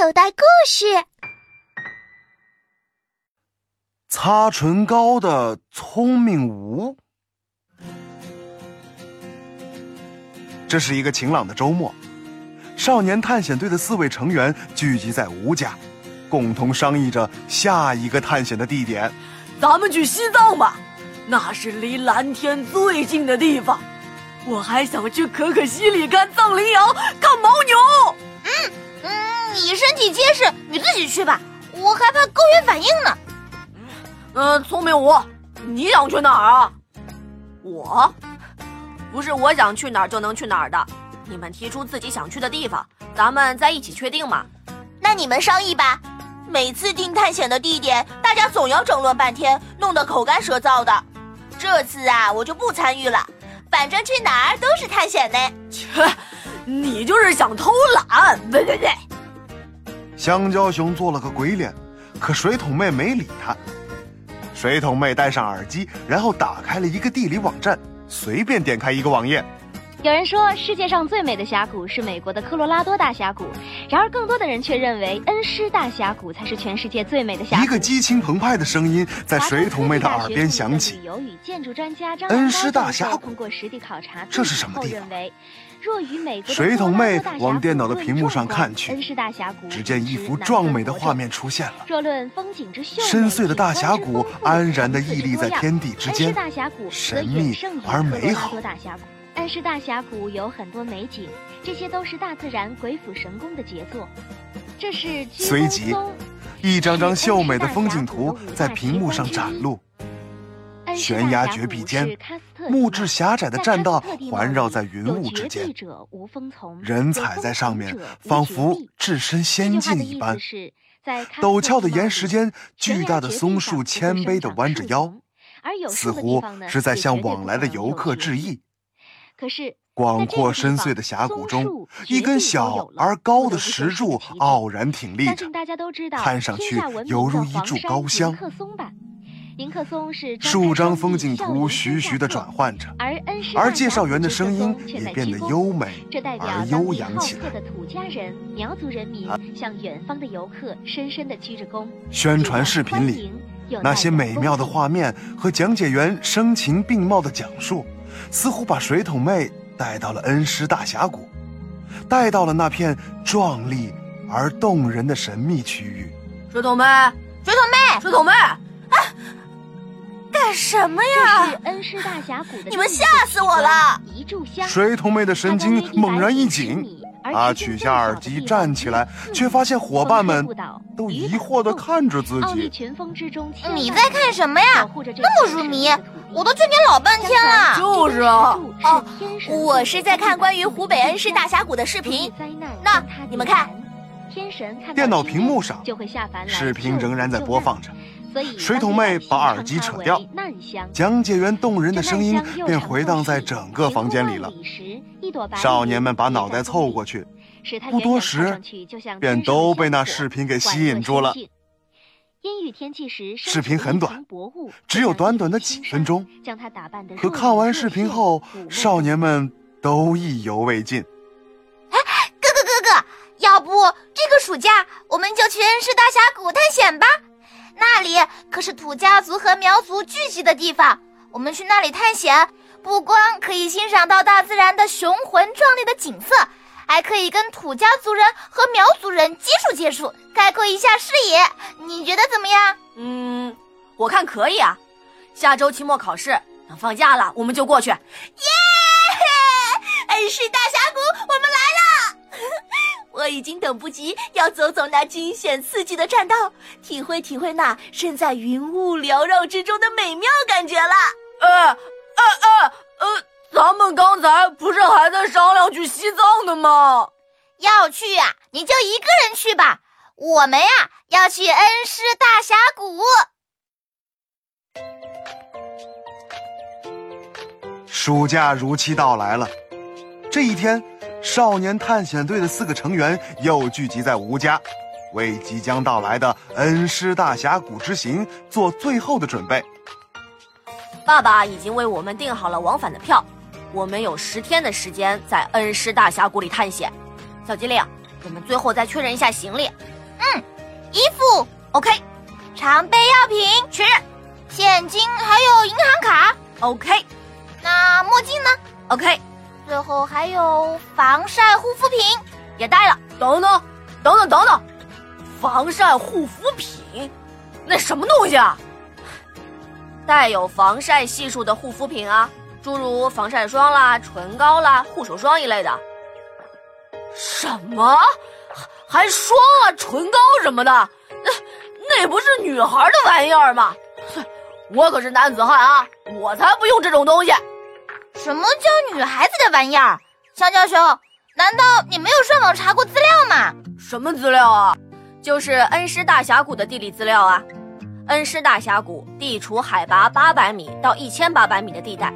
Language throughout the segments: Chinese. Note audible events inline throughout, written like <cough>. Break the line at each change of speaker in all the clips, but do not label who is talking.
口袋故事：
擦唇膏的聪明吴。这是一个晴朗的周末，少年探险队的四位成员聚集在吴家，共同商议着下一个探险的地点。
咱们去西藏吧，那是离蓝天最近的地方。我还想去可可西里看藏羚羊，看牦牛。
嗯嗯，你身体结实，你自己去吧。我害怕高原反应呢。
嗯，聪明五，你想去哪儿啊？我，不是我想去哪儿就能去哪儿的。你们提出自己想去的地方，咱们再一起确定嘛。
那你们商议吧。每次定探险的地点，大家总要争论半天，弄得口干舌燥的。这次啊，我就不参与了。反正去哪儿都是探险呢。
切，你就是想偷懒。对对对。
香蕉熊做了个鬼脸，可水桶妹没理他。水桶妹戴上耳机，然后打开了一个地理网站，随便点开一个网页。
有人说世界上最美的峡谷是美国的科罗拉多大峡谷，然而更多的人却认为恩施大峡谷才是全世界最美的峡谷。
一个激情澎湃的声音在水桶妹的耳边响起。恩施大峡谷通过实地考察，这是什么地方？水桶妹往电脑的屏幕上看去，只见一幅壮美的画面出现了。
若论风景之秀
深邃的大峡谷安然地屹立在天地之间，神秘而美好。
恩施大峡谷有很多美景，这些都是大自然鬼斧神工的杰作。这是
随即，一张张秀美的风景图在屏幕上展露。悬崖绝壁间，木质狭窄的栈道环绕在云雾之间，人踩在上面，仿佛置身仙境一般。陡峭的岩石间，巨大的松树谦卑地弯着腰，似乎是在向往来的游客致意。
可是，
广阔深邃的峡谷中，一根小而高的石柱傲然挺立着，看上去犹如一柱高香。
林克松是
数张风景图徐徐地转换着，而介绍员的声音也变得优美而悠扬起来。
土家人、苗族人民向远方的游客深深地鞠着躬。
宣传视频里，那些美妙的画面和讲解员声情并茂的讲述。似乎把水桶妹带到了恩施大峡谷，带到了那片壮丽而动人的神秘区域。
水桶妹，
水桶妹，
水桶妹，啊！
干什么呀？
这是恩施大峡谷的，
你们吓死我了！
一炷香。
水桶妹的神经猛然一紧。她取下耳机，站起来，却发现伙伴们都疑惑地看着自己。
你在看什么呀？那么入迷，我都劝你老半天了。
就是啊。
哦，我是在看关于湖北恩施大峡谷的视频。那你们看，
电脑屏幕上，视频仍然在播放着。水桶妹把耳机扯掉，讲解员动人的声音便回荡在整个房间里了。少年们把脑袋凑过去，不多时，便都被那视频给吸引住了。
阴雨天气时，
视频很短，只有短短的几分钟。可看完视频后，少年们都意犹未尽。
哎，哥哥哥哥，要不这个暑假我们就去恩施大峡谷探险吧？那里可是土家族和苗族聚集的地方，我们去那里探险，不光可以欣赏到大自然的雄浑壮丽的景色，还可以跟土家族人和苗族人接触接触，开阔一下视野。你觉得怎么样？
嗯，我看可以啊。下周期末考试，等放假了我们就过去。耶！<laughs>
恩施大峡谷，我们来了！我已经等不及要走走那惊险刺激的栈道，体会体会那身在云雾缭绕之中的美妙感觉了。
呃呃呃呃，咱们刚才不是还在商量去西藏的吗？
要去呀，你就一个人去吧。我们呀要去恩施大峡谷。
暑假如期到来了，这一天。少年探险队的四个成员又聚集在吴家，为即将到来的恩施大峡谷之行做最后的准备。
爸爸已经为我们订好了往返的票，我们有十天的时间在恩施大峡谷里探险。小机灵，我们最后再确认一下行李。
嗯，衣服
OK，
常备药品
确认，
现金还有银行卡
OK，
那墨镜呢
？OK，
最后还有防晒护肤品
也带了。等等，等等等等，防晒护肤品，那什么东西啊？带有防晒系数的护肤品啊，诸如防晒霜啦、唇膏啦、护手霜一类的。什么？还霜啊、唇膏什么的？那那不是女孩的玩意儿吗？我可是男子汉啊，我才不用这种东西。
什么叫女孩子的玩意儿？香蕉熊，难道你没有上网查过资料吗？
什么资料啊？就是恩施大峡谷的地理资料啊。恩施大峡谷地处海拔八百米到一千八百米的地带，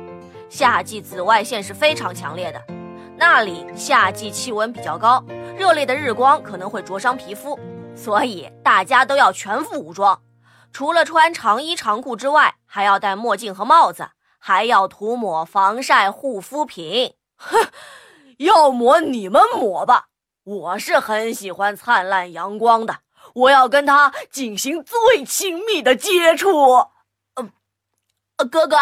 夏季紫外线是非常强烈的。那里夏季气温比较高，热烈的日光可能会灼伤皮肤，所以大家都要全副武装。除了穿长衣长裤之外，还要戴墨镜和帽子，还要涂抹防晒护肤品。哼，要抹你们抹吧，我是很喜欢灿烂阳光的。我要跟他进行最亲密的接触。
呃，哥哥，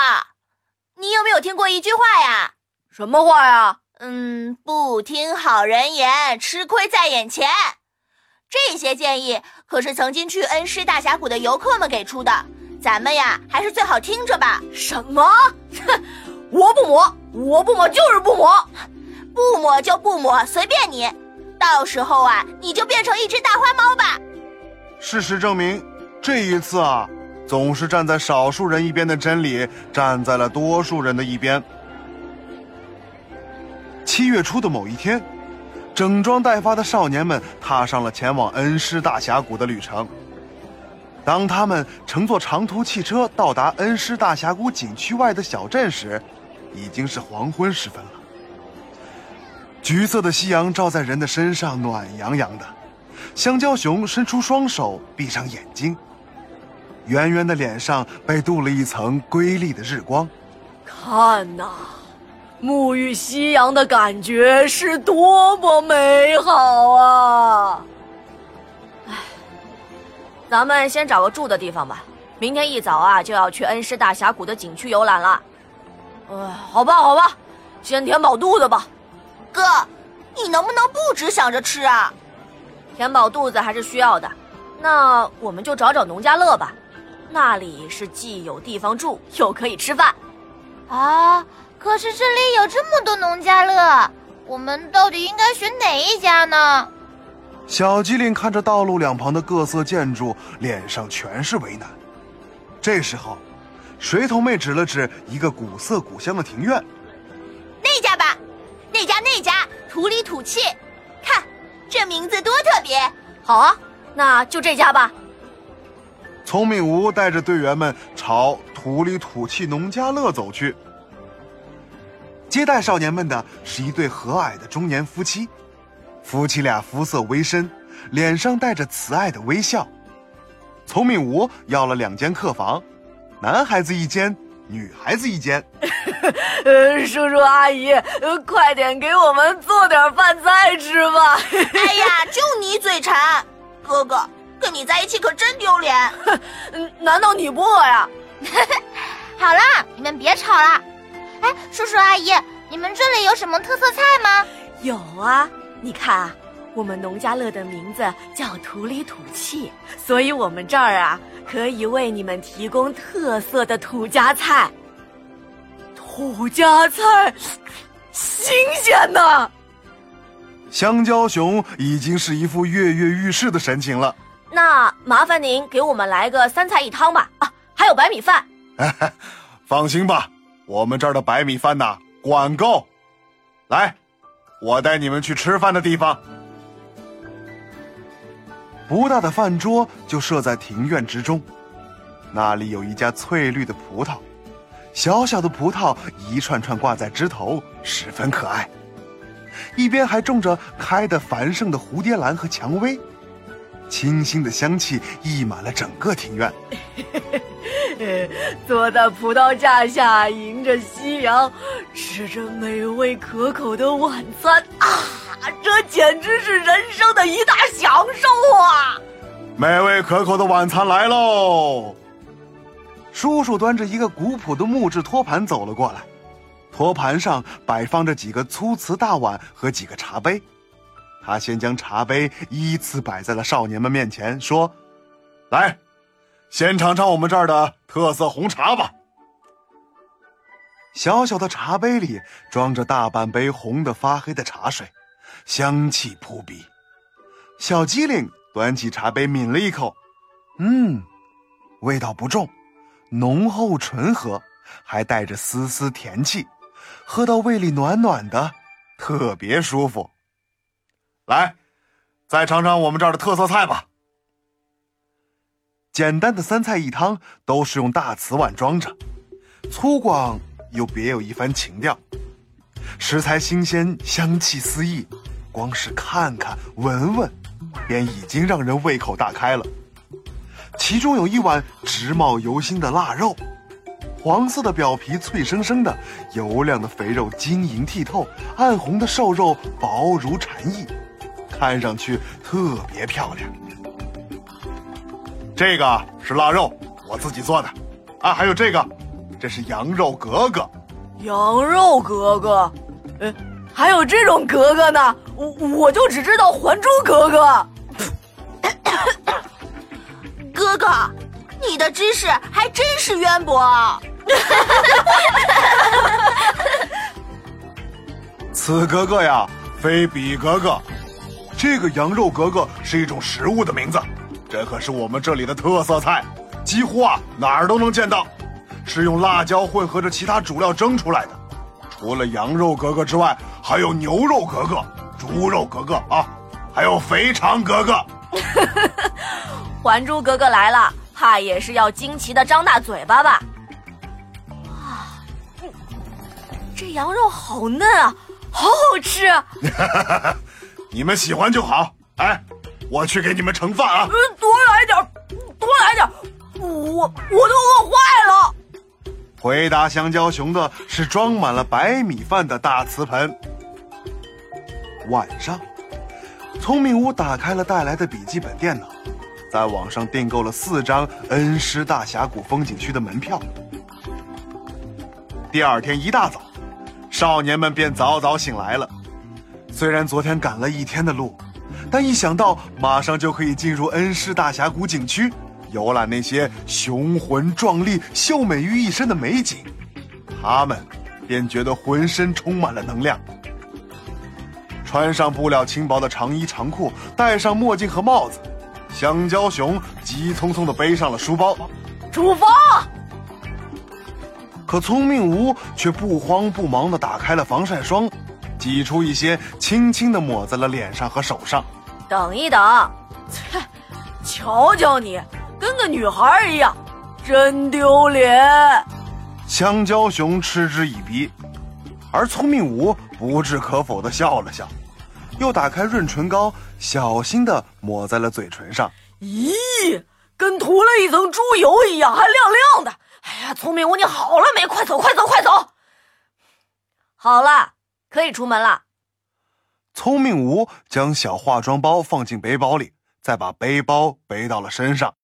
你有没有听过一句话呀？
什么话呀？
嗯，不听好人言，吃亏在眼前。这些建议可是曾经去恩施大峡谷的游客们给出的，咱们呀还是最好听着吧。
什么？哼，<laughs> 我不抹，我不抹就是不抹，
不抹就不抹，随便你。到时候啊，你就变成一只大花猫吧。
事实证明，这一次啊，总是站在少数人一边的真理站在了多数人的一边。七月初的某一天，整装待发的少年们踏上了前往恩施大峡谷的旅程。当他们乘坐长途汽车到达恩施大峡谷景区外的小镇时，已经是黄昏时分了。橘色的夕阳照在人的身上，暖洋洋的。香蕉熊伸出双手，闭上眼睛。圆圆的脸上被镀了一层瑰丽的日光。
看呐，沐浴夕阳的感觉是多么美好啊！咱们先找个住的地方吧。明天一早啊，就要去恩施大峡谷的景区游览了。哎，好吧，好吧，先填饱肚子吧。
哥，你能不能不只想着吃啊？
填饱肚子还是需要的，那我们就找找农家乐吧，那里是既有地方住又可以吃饭。
啊，可是这里有这么多农家乐，我们到底应该选哪一家呢？
小机灵看着道路两旁的各色建筑，脸上全是为难。这时候，水桶妹指了指一个古色古香的庭院，
那家吧，那家那家土里土气。看这名字多特别，
好啊，那就这家吧。
聪明吴带着队员们朝土里土气农家乐走去。接待少年们的是一对和蔼的中年夫妻，夫妻俩肤色微深，脸上带着慈爱的微笑。聪明吴要了两间客房，男孩子一间。女孩子一间，<laughs>
呃，叔叔阿姨，快点给我们做点饭菜吃吧。<laughs>
哎呀，就你嘴馋，哥哥跟你在一起可真丢脸。<laughs>
难道你不饿呀？
好了，你们别吵了。哎，叔叔阿姨，你们这里有什么特色菜吗？
有啊，你看啊，我们农家乐的名字叫土里土气，所以我们这儿啊。可以为你们提供特色的土家菜。土家菜，新鲜呐！
香蕉熊已经是一副跃跃欲试的神情了。
那麻烦您给我们来个三菜一汤吧。啊，还有白米饭。<laughs>
放心吧，我们这儿的白米饭呐，管够。来，我带你们去吃饭的地方。不大的饭桌就设在庭院之中，那里有一家翠绿的葡萄，小小的葡萄一串串挂在枝头，十分可爱。一边还种着开得繁盛的蝴蝶兰和蔷薇，清新的香气溢满了整个庭院。<laughs> <laughs>
坐在葡萄架下，迎着夕阳，吃着美味可口的晚餐啊！这简直是人生的一大享受啊！
美味可口的晚餐来喽！叔叔端着一个古朴的木质托盘走了过来，托盘上摆放着几个粗瓷大碗和几个茶杯。他先将茶杯依次摆在了少年们面前，说：“来，先尝尝我们这儿的特色红茶吧。”小小的茶杯里装着大半杯红的发黑的茶水，香气扑鼻。小机灵端起茶杯抿了一口，嗯，味道不重，浓厚醇和，还带着丝丝甜气，喝到胃里暖暖的，特别舒服。来，再尝尝我们这儿的特色菜吧。简单的三菜一汤都是用大瓷碗装着，粗犷又别有一番情调。食材新鲜，香气四溢，光是看看闻闻，便已经让人胃口大开了。其中有一碗直冒油腥的腊肉，黄色的表皮脆生生的，油亮的肥肉晶莹剔透，暗红的瘦肉薄如蝉翼。看上去特别漂亮。这个是腊肉，我自己做的，啊，还有这个，这是羊肉格格。
羊肉格格，呃，还有这种格格呢？我我就只知道《还珠格格》。<coughs>
哥哥，你的知识还真是渊博。<laughs>
此格格呀，非彼格格。这个羊肉格格是一种食物的名字，这可是我们这里的特色菜，几乎啊哪儿都能见到，是用辣椒混合着其他主料蒸出来的。除了羊肉格格之外，还有牛肉格格、猪肉格格啊，还有肥肠格格。<laughs>
还珠格格来了，怕也是要惊奇的张大嘴巴吧？啊，这羊肉好嫩啊，好好吃。<laughs>
你们喜欢就好。哎，我去给你们盛饭啊！
多来点，多来点，我我都饿坏了。
回答香蕉熊的是装满了白米饭的大瓷盆。晚上，聪明屋打开了带来的笔记本电脑，在网上订购了四张恩施大峡谷风景区的门票。第二天一大早，少年们便早早醒来了。虽然昨天赶了一天的路，但一想到马上就可以进入恩施大峡谷景区，游览那些雄浑壮丽、秀美于一身的美景，他们便觉得浑身充满了能量。穿上布料轻薄的长衣长裤，戴上墨镜和帽子，香蕉熊急匆匆地背上了书包，
出发。
可聪明无却不慌不忙地打开了防晒霜。挤出一些，轻轻的抹在了脸上和手上。
等一等，切，<laughs> 瞧瞧你，跟个女孩一样，真丢脸！
香蕉熊嗤之以鼻，而聪明五不置可否的笑了笑，又打开润唇膏，小心的抹在了嘴唇上。
咦，跟涂了一层猪油一样，还亮亮的。哎呀，聪明五，你好了没？快走，快走，快走！好了。可以出门了。
聪明无将小化妆包放进背包里，再把背包背到了身上。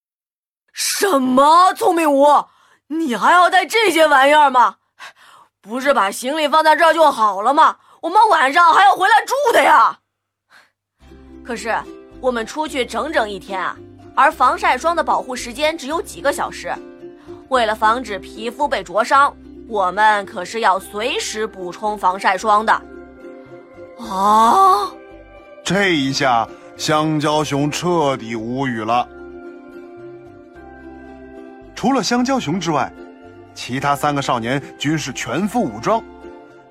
什么？聪明无，你还要带这些玩意儿吗？不是把行李放在这儿就好了吗？我们晚上还要回来住的呀。可是我们出去整整一天啊，而防晒霜的保护时间只有几个小时。为了防止皮肤被灼伤。我们可是要随时补充防晒霜的。啊！
这一下，香蕉熊彻底无语了。除了香蕉熊之外，其他三个少年均是全副武装。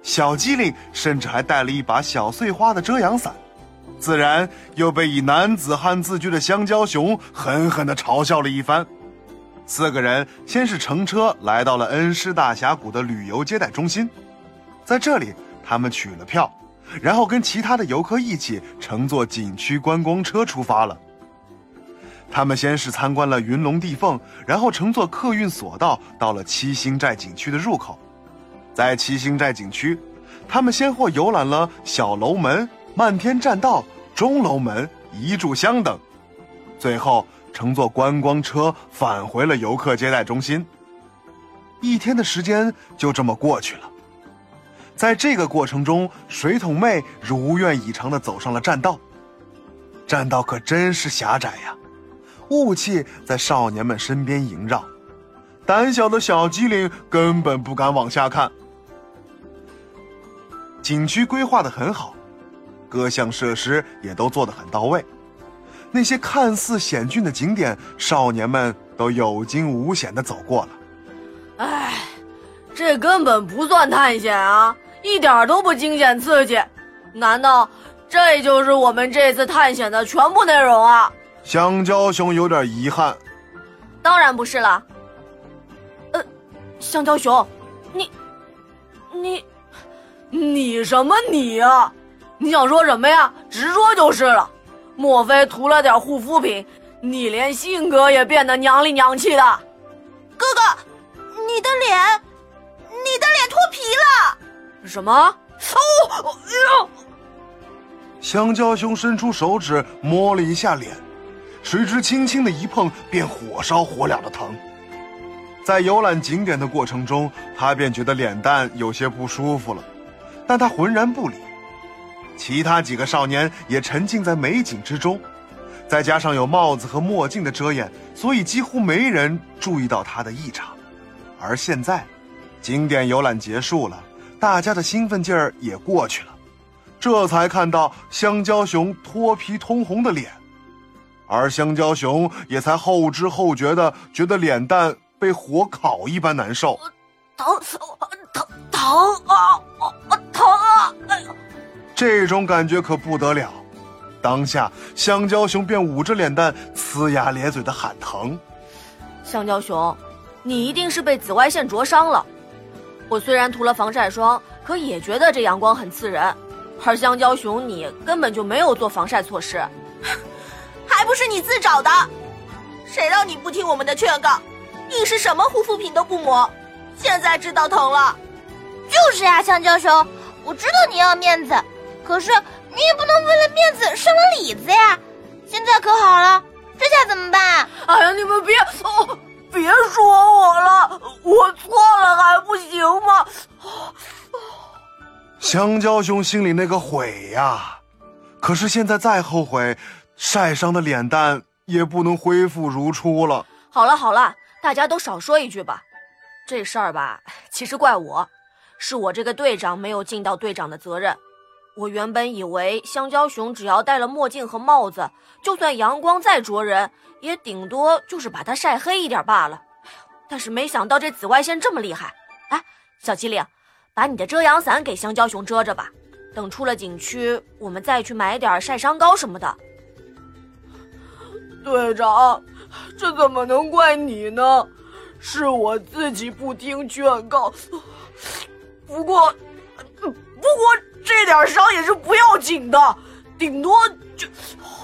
小机灵甚至还带了一把小碎花的遮阳伞，自然又被以男子汉自居的香蕉熊狠狠的嘲笑了一番。四个人先是乘车来到了恩施大峡谷的旅游接待中心，在这里，他们取了票，然后跟其他的游客一起乘坐景区观光车出发了。他们先是参观了云龙地凤，然后乘坐客运索道到了七星寨景区的入口。在七星寨景区，他们先后游览了小楼门、漫天栈道、钟楼门、一炷香等，最后乘坐观光车返回了游客接待中心。一天的时间就这么过去了。在这个过程中，水桶妹如愿以偿的走上了栈道。栈道可真是狭窄呀，雾气在少年们身边萦绕，胆小的小机灵根本不敢往下看。景区规划的很好，各项设施也都做得很到位。那些看似险峻的景点，少年们都有惊无险的走过了。
唉，这根本不算探险啊，一点都不惊险刺激。难道这就是我们这次探险的全部内容啊？
香蕉熊有点遗憾。
当然不是了。呃，香蕉熊，你，你。你什么你呀？你想说什么呀？直说就是了。莫非涂了点护肤品，你连性格也变得娘里娘气的？
哥哥，你的脸，你的脸脱皮了。
什么？哦，哎呦！
香蕉兄伸出手指摸了一下脸，谁知轻轻的一碰，便火烧火燎的疼。在游览景点的过程中，他便觉得脸蛋有些不舒服了。但他浑然不理，其他几个少年也沉浸在美景之中，再加上有帽子和墨镜的遮掩，所以几乎没人注意到他的异常。而现在，景点游览结束了，大家的兴奋劲儿也过去了，这才看到香蕉熊脱皮通红的脸，而香蕉熊也才后知后觉的觉得脸蛋被火烤一般难受。
疼，疼，疼啊！啊，疼啊！哎呀，
这种感觉可不得了。当下，香蕉熊便捂着脸蛋，呲牙咧嘴的喊疼。
香蕉熊，你一定是被紫外线灼伤了。我虽然涂了防晒霜，可也觉得这阳光很刺人。而香蕉熊，你根本就没有做防晒措施，<laughs>
还不是你自找的？谁让你不听我们的劝告？你是什么护肤品都不抹？现在知道疼了，就是呀，香蕉熊，我知道你要面子，可是你也不能为了面子伤了里子呀。现在可好了，这下怎么办？
哎呀，你们别哦，别说我了，我错了还不行吗？
香蕉熊心里那个悔呀，可是现在再后悔，晒伤的脸蛋也不能恢复如初了。
好了好了，大家都少说一句吧。这事儿吧，其实怪我，是我这个队长没有尽到队长的责任。我原本以为香蕉熊只要戴了墨镜和帽子，就算阳光再灼人，也顶多就是把它晒黑一点罢了。但是没想到这紫外线这么厉害。哎，小机灵，把你的遮阳伞给香蕉熊遮着吧，等出了景区，我们再去买点晒伤膏什么的。队长，这怎么能怪你呢？是我自己不听劝告，不过，不过这点伤也是不要紧的，顶多就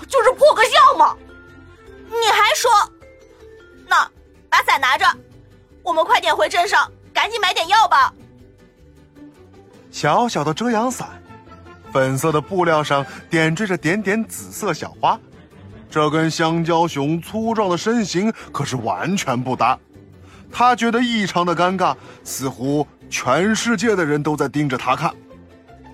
就是破个相嘛。
你还说？那把伞拿着，我们快点回镇上，赶紧买点药吧。
小小的遮阳伞，粉色的布料上点缀着点点紫色小花，这跟香蕉熊粗壮的身形可是完全不搭。他觉得异常的尴尬，似乎全世界的人都在盯着他看。